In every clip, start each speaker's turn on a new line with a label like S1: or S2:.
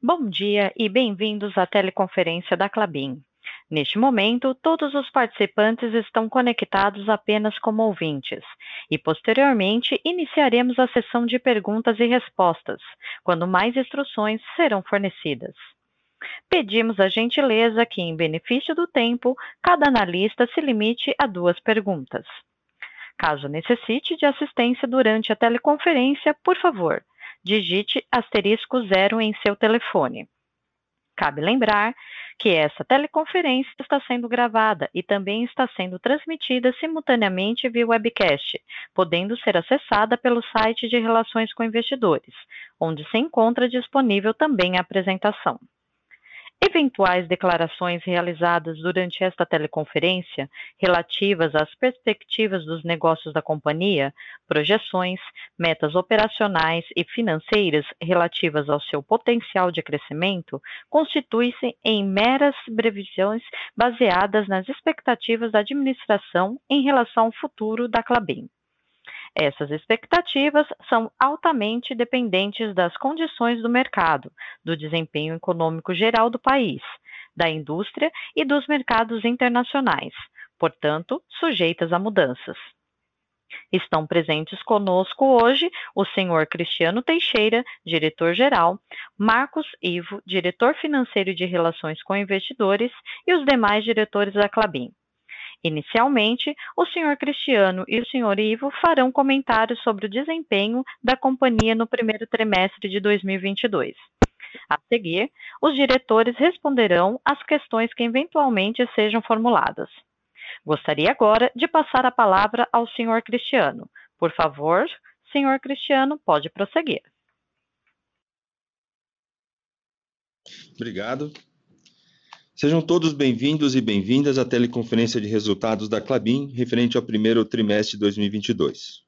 S1: Bom dia e bem-vindos à teleconferência da Clabin. Neste momento, todos os participantes estão conectados apenas como ouvintes, e posteriormente iniciaremos a sessão de perguntas e respostas, quando mais instruções serão fornecidas. Pedimos a gentileza que, em benefício do tempo, cada analista se limite a duas perguntas. Caso necessite de assistência durante a teleconferência, por favor, digite asterisco zero em seu telefone. Cabe lembrar que essa teleconferência está sendo gravada e também está sendo transmitida simultaneamente via webcast, podendo ser acessada pelo site de Relações com Investidores, onde se encontra disponível também a apresentação. Eventuais declarações realizadas durante esta teleconferência relativas às perspectivas dos negócios da companhia, projeções, metas operacionais e financeiras relativas ao seu potencial de crescimento, constituem-se em meras previsões baseadas nas expectativas da administração em relação ao futuro da Clabin. Essas expectativas são altamente dependentes das condições do mercado, do desempenho econômico geral do país, da indústria e dos mercados internacionais, portanto, sujeitas a mudanças. Estão presentes conosco hoje o senhor Cristiano Teixeira, diretor-geral, Marcos Ivo, diretor financeiro de Relações com Investidores, e os demais diretores da Clabin. Inicialmente, o Sr. Cristiano e o Sr. Ivo farão comentários sobre o desempenho da companhia no primeiro trimestre de 2022. A seguir, os diretores responderão às questões que eventualmente sejam formuladas. Gostaria agora de passar a palavra ao Sr. Cristiano. Por favor, Sr. Cristiano, pode prosseguir.
S2: Obrigado. Sejam todos bem-vindos e bem-vindas à teleconferência de resultados da Clabin, referente ao primeiro trimestre de 2022.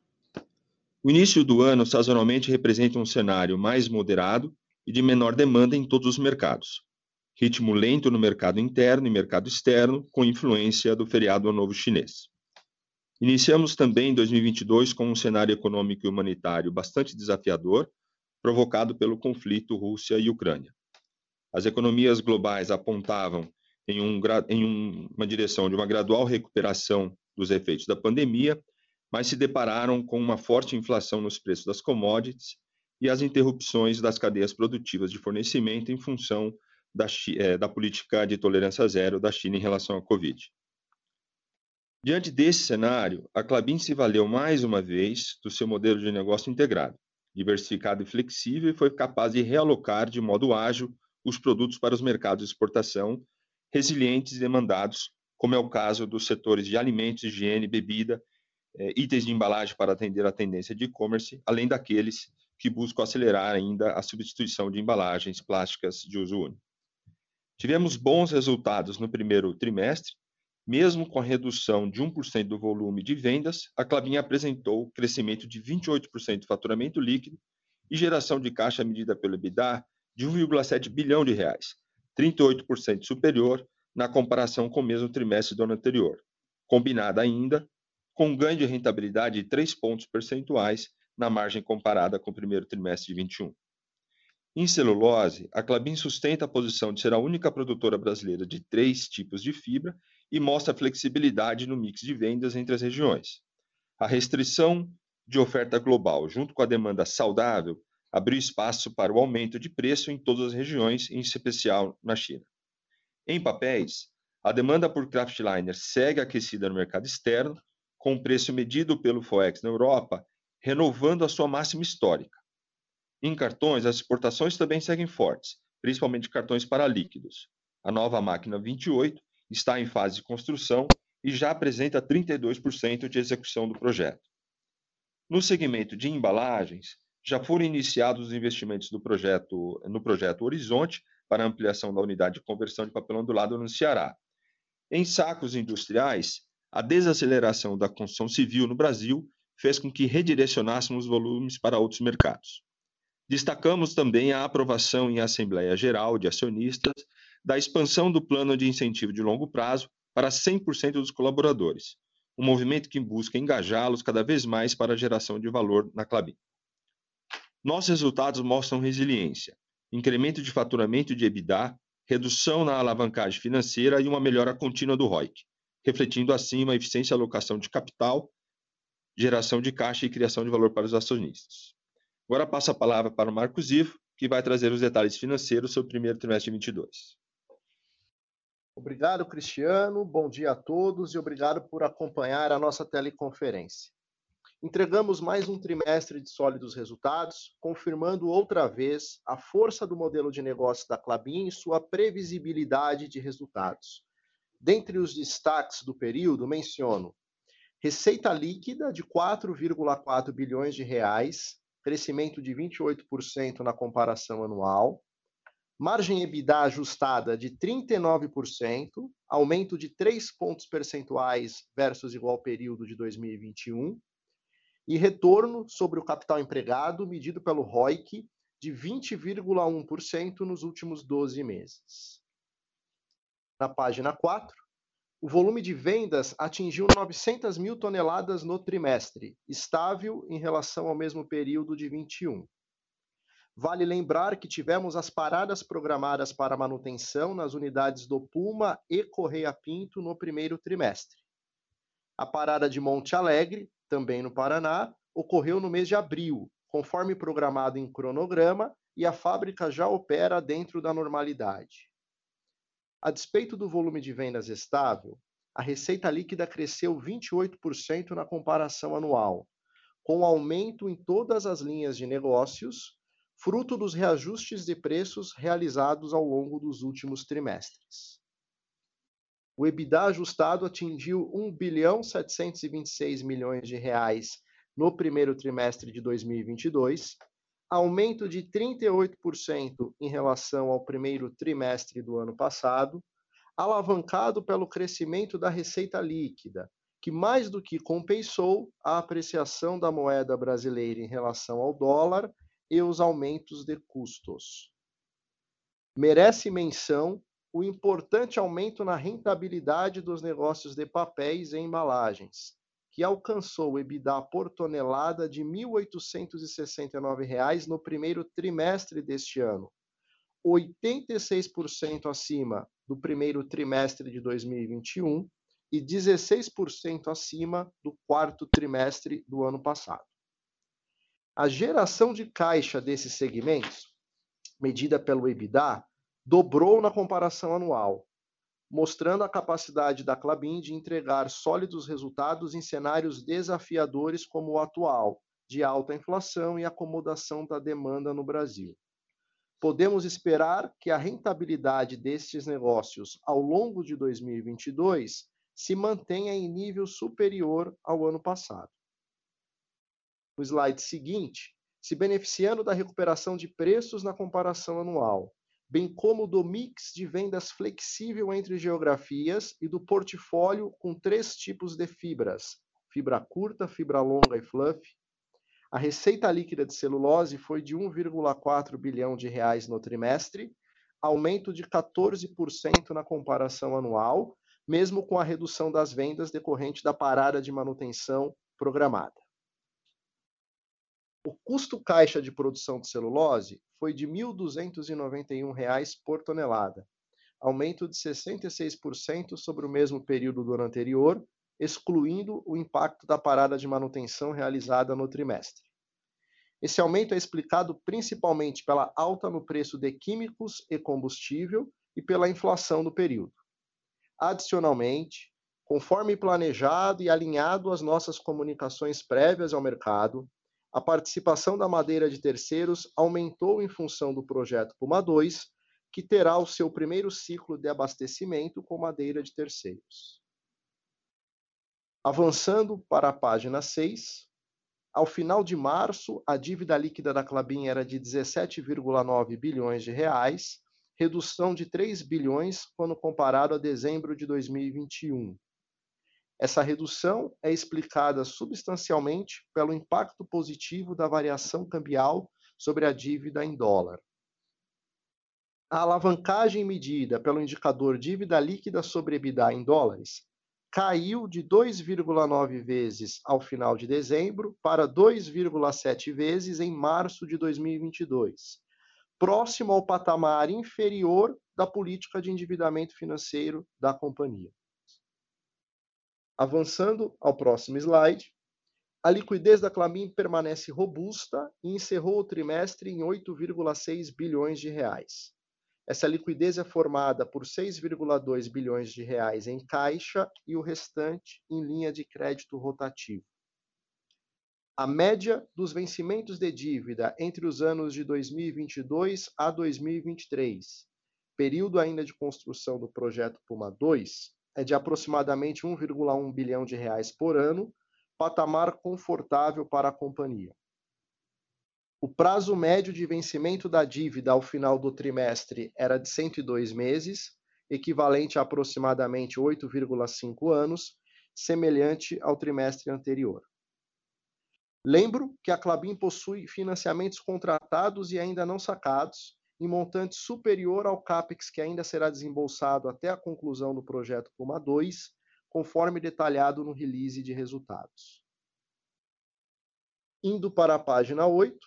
S2: O início do ano sazonalmente representa um cenário mais moderado e de menor demanda em todos os mercados. Ritmo lento no mercado interno e mercado externo, com influência do feriado Ano Novo Chinês. Iniciamos também 2022 com um cenário econômico e humanitário bastante desafiador, provocado pelo conflito Rússia e Ucrânia. As economias globais apontavam em, um, em um, uma direção de uma gradual recuperação dos efeitos da pandemia, mas se depararam com uma forte inflação nos preços das commodities e as interrupções das cadeias produtivas de fornecimento em função da, é, da política de tolerância zero da China em relação à Covid. Diante desse cenário, a Clabin se valeu mais uma vez do seu modelo de negócio integrado, diversificado e flexível, e foi capaz de realocar de modo ágil os produtos para os mercados de exportação resilientes e demandados, como é o caso dos setores de alimentos, higiene, bebida, eh, itens de embalagem para atender a tendência de e-commerce, além daqueles que buscam acelerar ainda a substituição de embalagens plásticas de uso único. Tivemos bons resultados no primeiro trimestre, mesmo com a redução de 1% do volume de vendas, a Clabin apresentou crescimento de 28% do faturamento líquido e geração de caixa medida pelo EBITDA de 1,7 bilhão de reais, 38% superior na comparação com o mesmo trimestre do ano anterior, combinada ainda com um ganho de rentabilidade de 3 pontos percentuais na margem comparada com o primeiro trimestre de 21. Em celulose, a Clabin sustenta a posição de ser a única produtora brasileira de três tipos de fibra e mostra flexibilidade no mix de vendas entre as regiões. A restrição de oferta global, junto com a demanda saudável, abriu espaço para o aumento de preço em todas as regiões, em especial na China. Em papéis, a demanda por kraftliner segue aquecida no mercado externo, com o preço medido pelo FOEX na Europa renovando a sua máxima histórica. Em cartões, as exportações também seguem fortes, principalmente cartões para líquidos. A nova máquina 28 está em fase de construção e já apresenta 32% de execução do projeto. No segmento de embalagens, já foram iniciados os investimentos do projeto, no projeto Horizonte para ampliação da unidade de conversão de papelão do lado no Ceará. Em sacos industriais, a desaceleração da construção civil no Brasil fez com que redirecionássemos volumes para outros mercados. Destacamos também a aprovação em Assembleia Geral de Acionistas da expansão do plano de incentivo de longo prazo para 100% dos colaboradores, um movimento que busca engajá-los cada vez mais para a geração de valor na Clabin. Nossos resultados mostram resiliência, incremento de faturamento de EBITDA, redução na alavancagem financeira e uma melhora contínua do ROIC, refletindo assim a eficiência alocação de capital, geração de caixa e criação de valor para os acionistas. Agora passo a palavra para o Marcos Ivo, que vai trazer os detalhes financeiros sobre o primeiro trimestre de 2022.
S3: Obrigado, Cristiano. Bom dia a todos e obrigado por acompanhar a nossa teleconferência. Entregamos mais um trimestre de sólidos resultados, confirmando outra vez a força do modelo de negócio da Klabin e sua previsibilidade de resultados. Dentre os destaques do período, menciono receita líquida de 4,4 bilhões de reais, crescimento de 28% na comparação anual, margem EBITDA ajustada de 39%, aumento de 3 pontos percentuais versus igual período de 2021, e retorno sobre o capital empregado medido pelo ROIC de 20,1% nos últimos 12 meses. Na página 4, o volume de vendas atingiu 900 mil toneladas no trimestre, estável em relação ao mesmo período de 21. Vale lembrar que tivemos as paradas programadas para manutenção nas unidades do Puma e Correia Pinto no primeiro trimestre. A parada de Monte Alegre também no Paraná, ocorreu no mês de abril, conforme programado em cronograma, e a fábrica já opera dentro da normalidade. A despeito do volume de vendas estável, a receita líquida cresceu 28% na comparação anual, com aumento em todas as linhas de negócios, fruto dos reajustes de preços realizados ao longo dos últimos trimestres o EBITDA ajustado atingiu 1 bilhão 726 milhões de reais no primeiro trimestre de 2022, aumento de 38% em relação ao primeiro trimestre do ano passado, alavancado pelo crescimento da receita líquida, que mais do que compensou a apreciação da moeda brasileira em relação ao dólar e os aumentos de custos. Merece menção o importante aumento na rentabilidade dos negócios de papéis e embalagens, que alcançou o EBITDA por tonelada de R$ 1.869 no primeiro trimestre deste ano, 86% acima do primeiro trimestre de 2021 e 16% acima do quarto trimestre do ano passado. A geração de caixa desses segmentos, medida pelo EBITDA, dobrou na comparação anual, mostrando a capacidade da Klabin de entregar sólidos resultados em cenários desafiadores como o atual, de alta inflação e acomodação da demanda no Brasil. Podemos esperar que a rentabilidade destes negócios ao longo de 2022 se mantenha em nível superior ao ano passado. No slide seguinte, se beneficiando da recuperação de preços na comparação anual, bem como do mix de vendas flexível entre geografias e do portfólio com três tipos de fibras: fibra curta, fibra longa e fluff. A receita líquida de celulose foi de 1,4 bilhão de reais no trimestre, aumento de 14% na comparação anual, mesmo com a redução das vendas decorrente da parada de manutenção programada. O custo caixa de produção de celulose foi de R$ 1.291 por tonelada, aumento de 66% sobre o mesmo período do ano anterior, excluindo o impacto da parada de manutenção realizada no trimestre. Esse aumento é explicado principalmente pela alta no preço de químicos e combustível e pela inflação do período. Adicionalmente, conforme planejado e alinhado às nossas comunicações prévias ao mercado, a participação da madeira de terceiros aumentou em função do projeto Puma 2, que terá o seu primeiro ciclo de abastecimento com madeira de terceiros. Avançando para a página 6, ao final de março, a dívida líquida da Clabin era de 17,9 bilhões de reais, redução de 3 bilhões quando comparado a dezembro de 2021, essa redução é explicada substancialmente pelo impacto positivo da variação cambial sobre a dívida em dólar. A alavancagem medida pelo indicador dívida líquida sobre EBITDA em dólares caiu de 2,9 vezes ao final de dezembro para 2,7 vezes em março de 2022, próximo ao patamar inferior da política de endividamento financeiro da companhia. Avançando ao próximo slide, a liquidez da Clabin permanece robusta e encerrou o trimestre em 8,6 bilhões de reais. Essa liquidez é formada por 6,2 bilhões de reais em caixa e o restante em linha de crédito rotativo. A média dos vencimentos de dívida entre os anos de 2022 a 2023, período ainda de construção do projeto Puma II, é de aproximadamente 1,1 bilhão de reais por ano, patamar confortável para a companhia. O prazo médio de vencimento da dívida ao final do trimestre era de 102 meses, equivalente a aproximadamente 8,5 anos, semelhante ao trimestre anterior. Lembro que a Clabin possui financiamentos contratados e ainda não sacados, em montante superior ao CAPEX que ainda será desembolsado até a conclusão do projeto Puma 2, conforme detalhado no release de resultados. Indo para a página 8,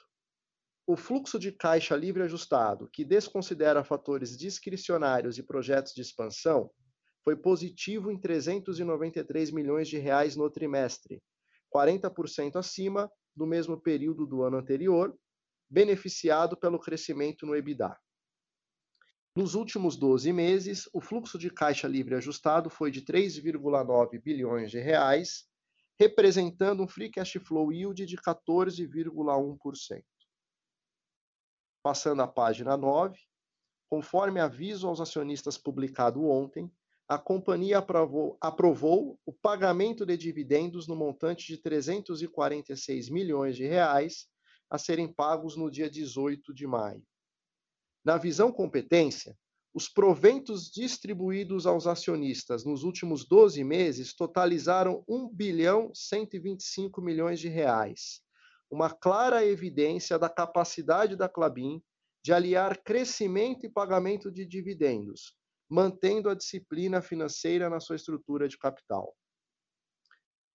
S3: o fluxo de caixa livre ajustado, que desconsidera fatores discricionários e projetos de expansão, foi positivo em 393 milhões de reais no trimestre, 40% acima do mesmo período do ano anterior, beneficiado pelo crescimento no EBITDA. Nos últimos 12 meses, o fluxo de caixa livre ajustado foi de 3,9 bilhões de reais, representando um free cash flow yield de 14,1%. Passando à página 9, conforme aviso aos acionistas publicado ontem, a companhia aprovou, aprovou, o pagamento de dividendos no montante de 346 milhões de reais a serem pagos no dia 18 de maio. Na visão competência, os proventos distribuídos aos acionistas nos últimos 12 meses totalizaram 1 bilhão 125 milhões de reais, uma clara evidência da capacidade da Clabin de aliar crescimento e pagamento de dividendos, mantendo a disciplina financeira na sua estrutura de capital.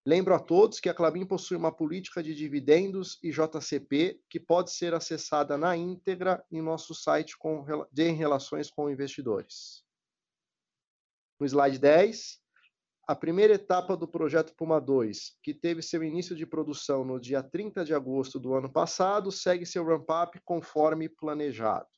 S3: Lembro a todos que a Clabin possui uma política de dividendos e JCP que pode ser acessada na íntegra em nosso site com, de relações com investidores. No slide 10, a primeira etapa do projeto Puma 2, que teve seu início de produção no dia 30 de agosto do ano passado, segue seu ramp-up conforme planejado.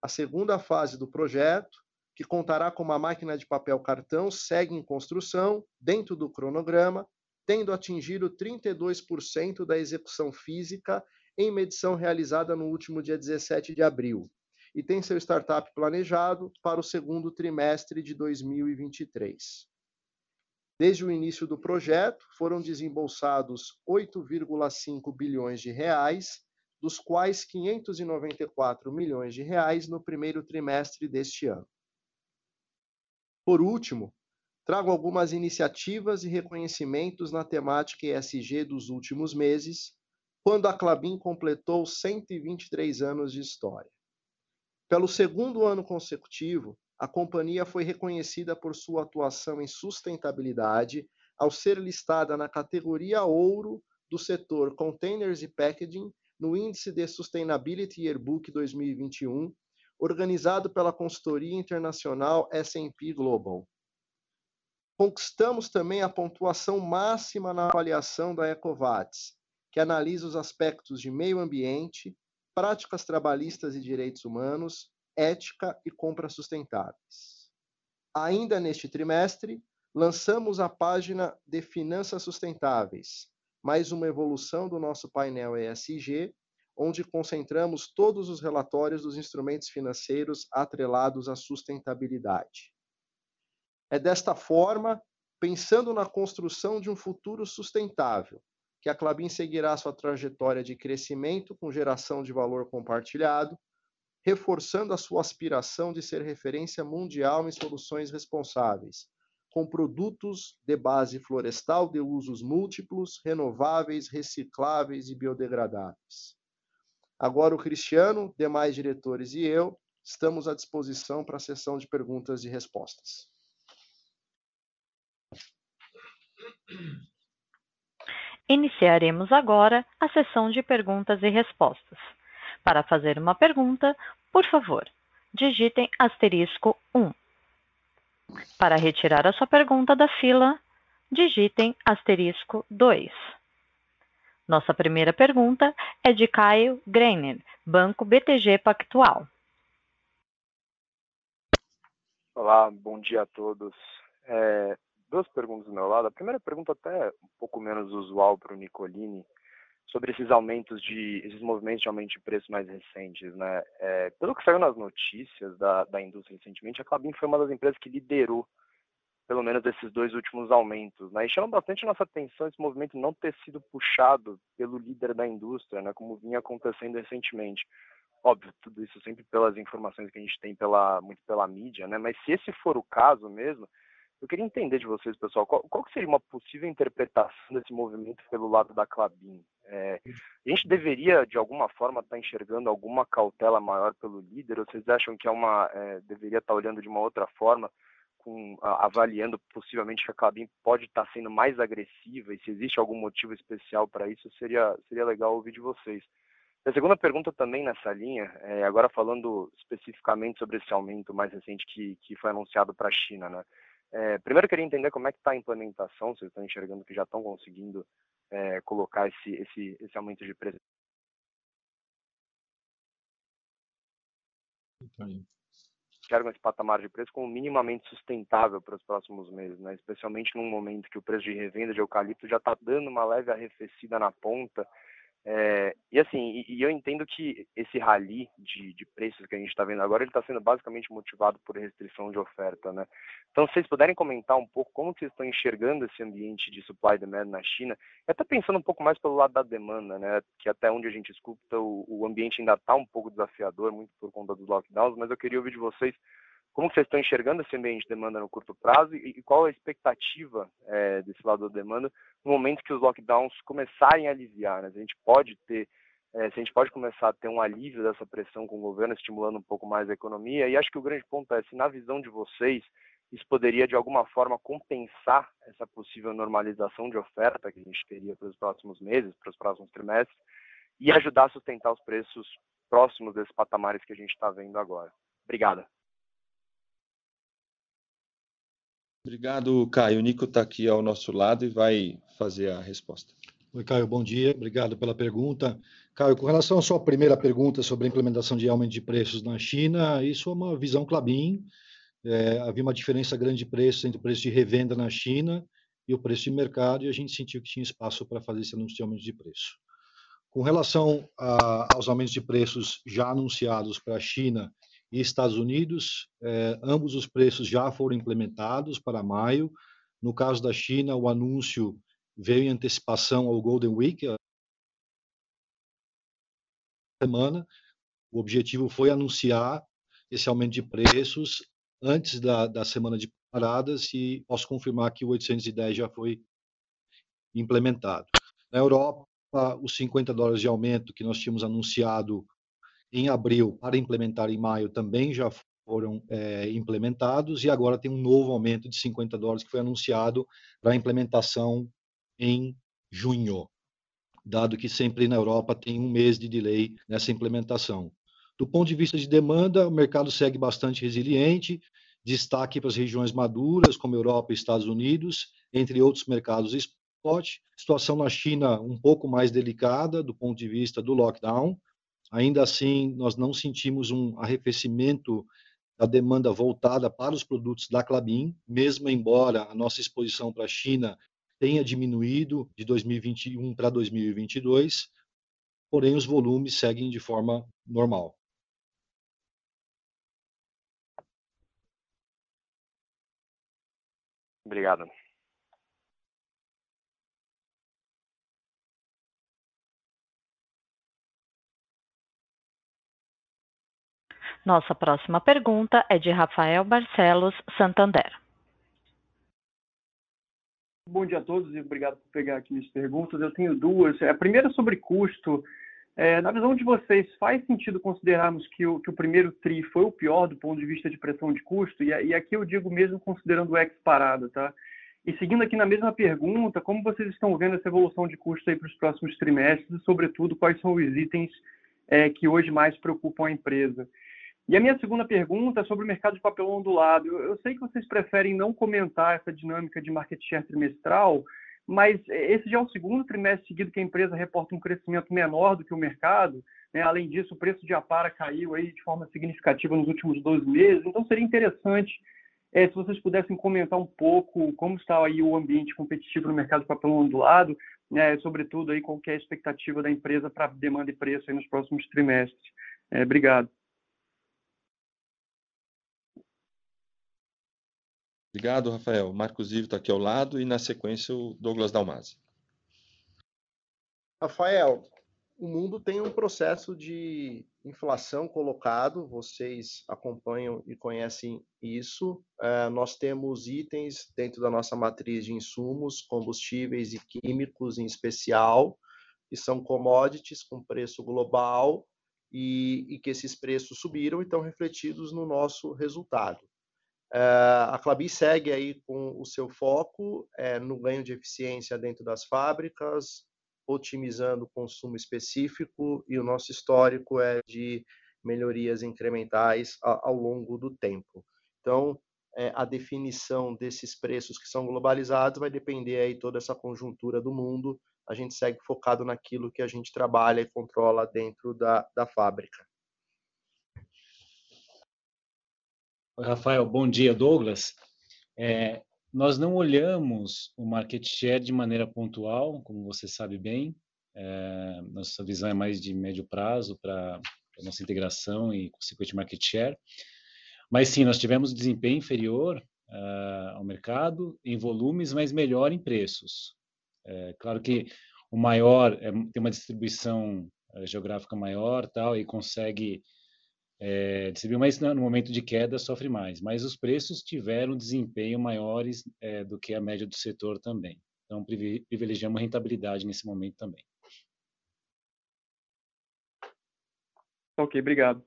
S3: A segunda fase do projeto, que contará com uma máquina de papel cartão, segue em construção, dentro do cronograma, tendo atingido 32% da execução física em medição realizada no último dia 17 de abril, e tem seu startup planejado para o segundo trimestre de 2023. Desde o início do projeto, foram desembolsados 8,5 bilhões de reais, dos quais 594 milhões de reais no primeiro trimestre deste ano. Por último, trago algumas iniciativas e reconhecimentos na temática ESG dos últimos meses, quando a Clabin completou 123 anos de história. Pelo segundo ano consecutivo, a companhia foi reconhecida por sua atuação em sustentabilidade ao ser listada na categoria ouro do setor Containers e Packaging no Índice de Sustainability Yearbook 2021 organizado pela consultoria internacional S&P Global. Conquistamos também a pontuação máxima na avaliação da Ecovats, que analisa os aspectos de meio ambiente, práticas trabalhistas e direitos humanos, ética e compras sustentáveis. Ainda neste trimestre, lançamos a página de Finanças Sustentáveis, mais uma evolução do nosso painel ESG, onde concentramos todos os relatórios dos instrumentos financeiros atrelados à sustentabilidade. É desta forma, pensando na construção de um futuro sustentável, que a Clabin seguirá sua trajetória de crescimento com geração de valor compartilhado, reforçando a sua aspiração de ser referência mundial em soluções responsáveis, com produtos de base florestal de usos múltiplos, renováveis, recicláveis e biodegradáveis. Agora o Cristiano, demais diretores e eu estamos à disposição para a sessão de perguntas e respostas.
S1: Iniciaremos agora a sessão de perguntas e respostas. Para fazer uma pergunta, por favor, digitem asterisco 1. Para retirar a sua pergunta da fila, digitem asterisco 2. Nossa primeira pergunta é de Caio Greiner, Banco BTG Pactual.
S4: Olá, bom dia a todos. É, duas perguntas do meu lado. A primeira pergunta até um pouco menos usual para o Nicolini, sobre esses aumentos de, esses movimentos de aumento de preço mais recentes, né? É, pelo que saiu nas notícias da, da indústria recentemente, a Clabin foi uma das empresas que liderou pelo menos esses dois últimos aumentos, né? E chama bastante nossa atenção esse movimento não ter sido puxado pelo líder da indústria, né? Como vinha acontecendo recentemente. Óbvio, tudo isso sempre pelas informações que a gente tem pela muito pela mídia, né? Mas se esse for o caso mesmo, eu queria entender de vocês, pessoal, qual, qual seria uma possível interpretação desse movimento pelo lado da Clabin? É, a gente deveria, de alguma forma, estar tá enxergando alguma cautela maior pelo líder? Ou vocês acham que é uma é, deveria estar tá olhando de uma outra forma, com, avaliando possivelmente que a Clabin pode estar tá sendo mais agressiva e se existe algum motivo especial para isso, seria, seria legal ouvir de vocês. A segunda pergunta também nessa linha, é, agora falando especificamente sobre esse aumento mais recente que, que foi anunciado para a China, né? É, primeiro eu queria entender como é que está a implementação, vocês estão enxergando que já estão conseguindo é, colocar esse, esse, esse aumento de preço. Enxergam esse patamar de preço como minimamente sustentável para os próximos meses, né? especialmente num momento que o preço de revenda de eucalipto já está dando uma leve arrefecida na ponta é, e assim, e, e, eu entendo que esse rally de, de preços que a gente está vendo agora, ele está sendo basicamente motivado por restrição de oferta, né? Então, se vocês puderem comentar um pouco como vocês estão enxergando esse ambiente de supply demand na China, e até pensando um pouco mais pelo lado da demanda, né? Que até onde a gente escuta, o, o ambiente ainda está um pouco desafiador, muito por conta dos lockdowns, mas eu queria ouvir de vocês como vocês estão enxergando esse ambiente de demanda no curto prazo e, qual a expectativa é, desse lado da demanda no momento que os lockdowns começarem a aliviar? Né? A gente pode ter, é, se a gente pode começar a ter um alívio dessa pressão com o governo estimulando um pouco mais a economia. E acho que o grande ponto é se na visão de vocês isso poderia de alguma forma compensar essa possível normalização de oferta que a gente teria para os próximos meses, para os próximos trimestres e ajudar a sustentar os preços próximos desses patamares que a gente está vendo agora. Obrigada.
S2: Obrigado, Caio. O Nico está aqui ao nosso lado e vai fazer a resposta.
S5: Oi, Caio, bom dia. Obrigado pela pergunta. Caio, com relação à sua primeira pergunta sobre a implementação de aumento de preços na China, isso é uma visão Clabin. É, havia uma diferença grande de preço entre o preço de revenda na China e o preço de mercado, e a gente sentiu que tinha espaço para fazer esse anúncio de aumento de preço. Com relação a, aos aumentos de preços já anunciados para a China e Estados Unidos, eh, ambos os preços já foram implementados para maio. No caso da China, o anúncio veio em antecipação ao Golden Week, semana. O objetivo foi anunciar esse aumento de preços antes da, da semana de paradas e posso confirmar que o 810 já foi implementado. Na Europa, os 50 dólares de aumento que nós tínhamos anunciado em abril para implementar em maio também já foram é, implementados e agora tem um novo aumento de 50 dólares que foi anunciado para implementação em junho, dado que sempre na Europa tem um mês de delay nessa implementação. Do ponto de vista de demanda, o mercado segue bastante resiliente, destaque para as regiões maduras, como Europa e Estados Unidos, entre outros mercados spot. Situação na China um pouco mais delicada do ponto de vista do lockdown, Ainda assim, nós não sentimos um arrefecimento da demanda voltada para os produtos da Clabin, mesmo embora a nossa exposição para a China tenha diminuído de 2021 para 2022, porém os volumes seguem de forma normal.
S4: Obrigado.
S1: Nossa próxima pergunta é de Rafael Barcelos, Santander.
S6: Bom dia a todos e obrigado por pegar aqui minhas perguntas. Eu tenho duas. A primeira sobre custo. É, na visão de vocês, faz sentido considerarmos que o, que o primeiro TRI foi o pior do ponto de vista de pressão de custo? E, e aqui eu digo mesmo considerando o ex parado, tá? E seguindo aqui na mesma pergunta, como vocês estão vendo essa evolução de custo aí para os próximos trimestres e, sobretudo, quais são os itens é, que hoje mais preocupam a empresa. E a minha segunda pergunta é sobre o mercado de papel ondulado. Eu, sei que vocês preferem não comentar essa dinâmica de market share trimestral, mas esse já é o segundo trimestre seguido que a empresa reporta um crescimento menor do que o mercado. Né? Além disso, o preço de Apara caiu aí de forma significativa nos últimos 12 meses. Então, seria interessante é, se vocês pudessem comentar um pouco como está aí o ambiente competitivo no mercado de papel ondulado, né? sobretudo aí qual é a expectativa da empresa para demanda e preço nos próximos trimestres. É, obrigado.
S2: Obrigado, Rafael. Marcos Ivo está aqui ao lado e, na sequência, o Douglas Dalmasi.
S3: Rafael, o mundo tem um processo de inflação colocado, vocês acompanham e conhecem isso. É, nós temos itens dentro da nossa matriz de insumos, combustíveis e químicos em especial, que são commodities com preço global e, e que esses preços subiram e estão refletidos no nosso resultado. Eh, a Clabi segue aí com o seu foco é, no ganho de eficiência dentro das fábricas, otimizando o consumo específico e o nosso histórico é de melhorias incrementais ao longo do tempo. Então, é, a definição desses preços que são globalizados vai depender aí toda essa conjuntura do mundo. A gente segue focado naquilo que a gente trabalha e controla dentro da, da fábrica.
S7: Oi, Rafael, bom dia, Douglas. É, nós não olhamos o market share de maneira pontual, como você sabe bem. É, nossa visão é mais de médio prazo para a nossa integração e consequente market share. Mas sim, nós tivemos desempenho inferior uh, ao mercado em volumes, mas melhor em preços. É, claro que o maior é, tem uma distribuição uh, geográfica maior, tal, e consegue é, distribuiu, mas no momento de queda sofre mais. Mas os preços tiveram desempenho maiores é, do que a média do setor também. Então, privilegiamos rentabilidade nesse momento também.
S6: Ok, obrigado.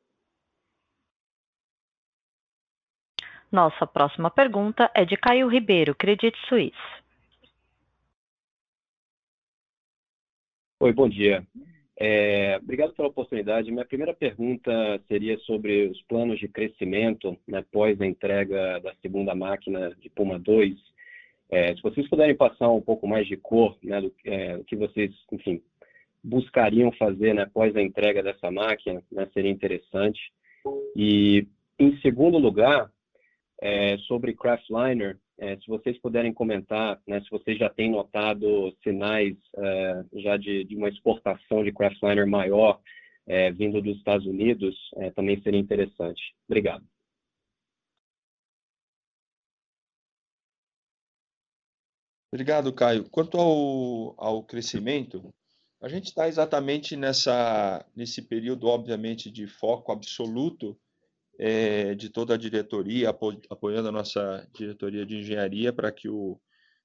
S1: Nossa próxima pergunta é de Caio Ribeiro, Credit Suisse.
S8: Oi, bom dia. É, obrigado pela oportunidade. Minha primeira pergunta seria sobre os planos de crescimento né, após a entrega da segunda máquina de Puma 2. É, se vocês puderem passar um pouco mais de cor né, do é, que vocês, enfim, buscariam fazer né, após a entrega dessa máquina, né, seria interessante. E, em segundo lugar, é, sobre Craftliner, é, se vocês puderem comentar, né, se vocês já têm notado sinais é, já de, de, uma exportação de craftliner maior é, vindo dos Estados Unidos, é, também seria interessante. Obrigado.
S2: Obrigado, Caio. Quanto ao, ao crescimento, a gente está exatamente nessa, nesse período, obviamente, de foco absoluto é, de toda a diretoria, apo, apoiando a nossa diretoria de engenharia para que o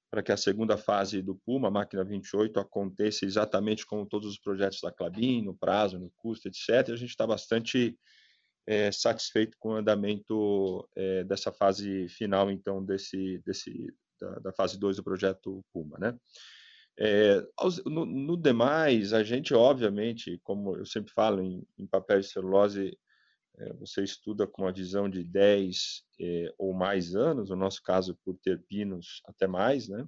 S2: para que a segunda fase do Puma, máquina 28, aconteça exatamente como todos os projetos da Clabin, no prazo, no custo, etc. A gente está bastante é, satisfeito com o andamento é, dessa fase final, então, desse, desse, da, da fase 2 do projeto Puma, né? É, no, no, demais, a gente, obviamente, como eu sempre falo em, em papel e celulose, você estuda com uma visão de 10 é, ou mais anos, no nosso caso, por ter pinos, até mais, né?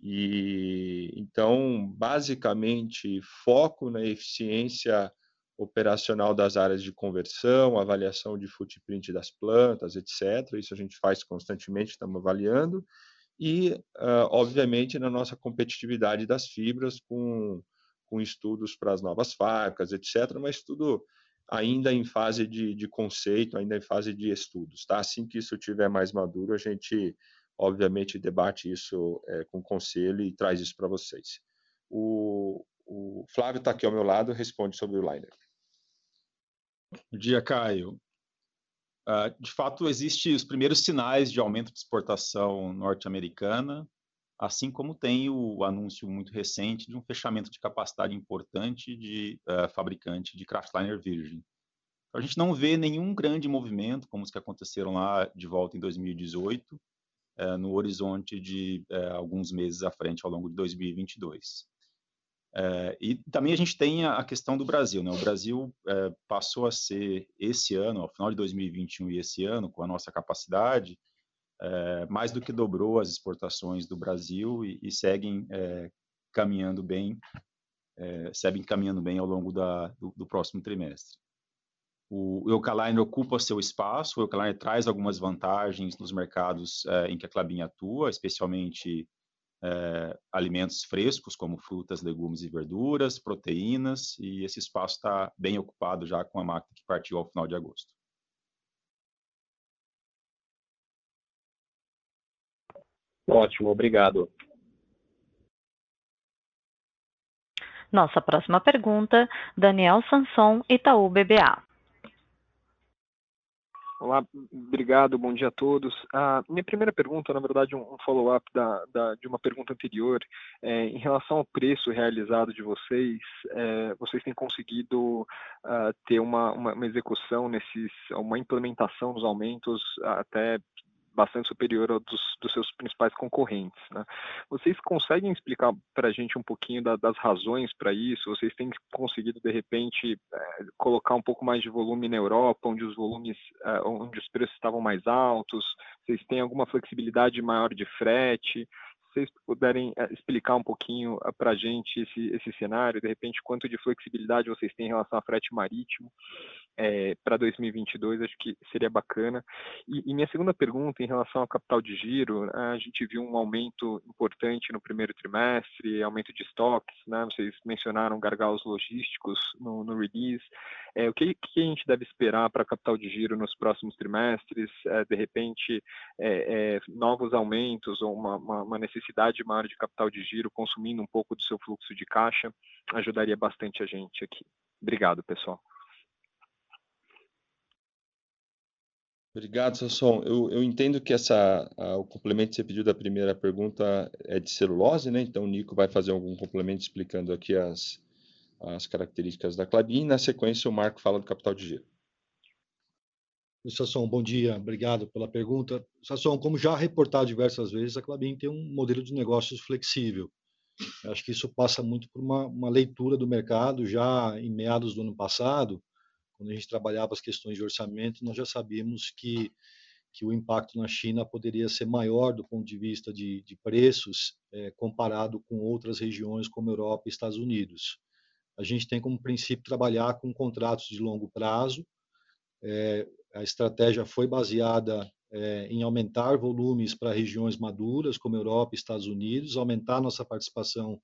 S2: E então, basicamente, foco na eficiência operacional das áreas de conversão, avaliação de footprint das plantas, etc. Isso a gente faz constantemente, estamos avaliando. E, uh, obviamente, na nossa competitividade das fibras, com, com estudos para as novas fábricas, etc. Mas tudo ainda em fase de, de conceito, ainda em fase de estudos. Tá? Assim que isso estiver mais maduro, a gente, obviamente, debate isso é, com o conselho e traz isso para vocês. O, o Flávio está aqui ao meu lado, responde sobre o Liner.
S9: Bom dia, Caio. Uh, de fato, existem os primeiros sinais de aumento de exportação norte-americana, assim como tem o anúncio muito recente de um fechamento de capacidade importante de uh, fabricante de craftliner virgem. A gente não vê nenhum grande movimento, como os que aconteceram lá de volta em 2018, uh, eh, no horizonte de uh, alguns meses à frente, ao longo de 2022. É, e também a gente tem a, questão do Brasil, né? O Brasil passou a ser esse ano, ao final de 2021 e esse ano, com a nossa capacidade, é, mais do que dobrou as exportações do Brasil e, e seguem é, caminhando bem, é, seguem caminhando bem ao longo da, do, do próximo trimestre. O Eucaline ocupa seu espaço, o Eucaline traz algumas vantagens nos mercados em que a Clabin atua, especialmente alimentos frescos, como frutas, legumes e verduras, proteínas, e esse espaço está bem ocupado já com a máquina que partiu ao final de agosto.
S8: Ótimo, obrigado.
S1: Nossa próxima pergunta, Daniel Sanson, Itaú BBA.
S10: Olá, obrigado, bom dia a todos. A minha primeira pergunta, na verdade, um, follow-up da, da, de uma pergunta anterior. É, em relação ao preço realizado de vocês, é, vocês têm conseguido uh, ter uma, uma, uma, execução nesses, uma implementação dos aumentos até bastante superior ao dos, dos seus principais concorrentes. Né? Vocês conseguem explicar para a gente um pouquinho da, das razões para isso? Vocês têm conseguido, de repente, é, colocar um pouco mais de volume na Europa, onde os volumes, é, onde os preços estavam mais altos? Vocês têm alguma flexibilidade maior de frete? Vocês puderem eh, explicar um pouquinho eh, para a gente esse, esse cenário, de repente, quanto de flexibilidade vocês têm em relação a frete marítimo é, para 2022, acho que seria bacana. E, e, minha segunda pergunta, em relação ao capital de giro, né, a gente viu um aumento importante no primeiro trimestre, aumento de estoques, né? vocês mencionaram gargalos logísticos no, no release. É, o que, que, a gente deve esperar para capital de giro nos próximos trimestres? É, de repente, novos aumentos ou uma, uma, uma necessidade necessidade maior de capital de giro, consumindo um pouco do seu fluxo de caixa, ajudaria bastante a gente aqui. Obrigado, pessoal.
S2: Obrigado, Sasson. Eu, eu entendo que essa, a, o complemento que você pediu da primeira pergunta é de celulose, né? Então o Nico vai fazer algum complemento explicando aqui as, as características da Clabin. Na sequência, o Marco fala do capital de giro.
S5: Sasson, bom dia, obrigado pela pergunta. Sasson, como já reportado diversas vezes, a Clabin tem um modelo de negócios flexível. Eu acho que isso passa muito por uma, uma, leitura do mercado. Já em meados do ano passado, quando a gente trabalhava as questões de orçamento, nós já sabíamos que, que o impacto na China poderia ser maior do ponto de vista de, de preços, é, comparado com outras regiões como Europa e Estados Unidos. A gente tem como princípio trabalhar com contratos de longo prazo, a estratégia foi baseada é, em aumentar volumes para regiões maduras, como Europa e Estados Unidos, aumentar nossa participação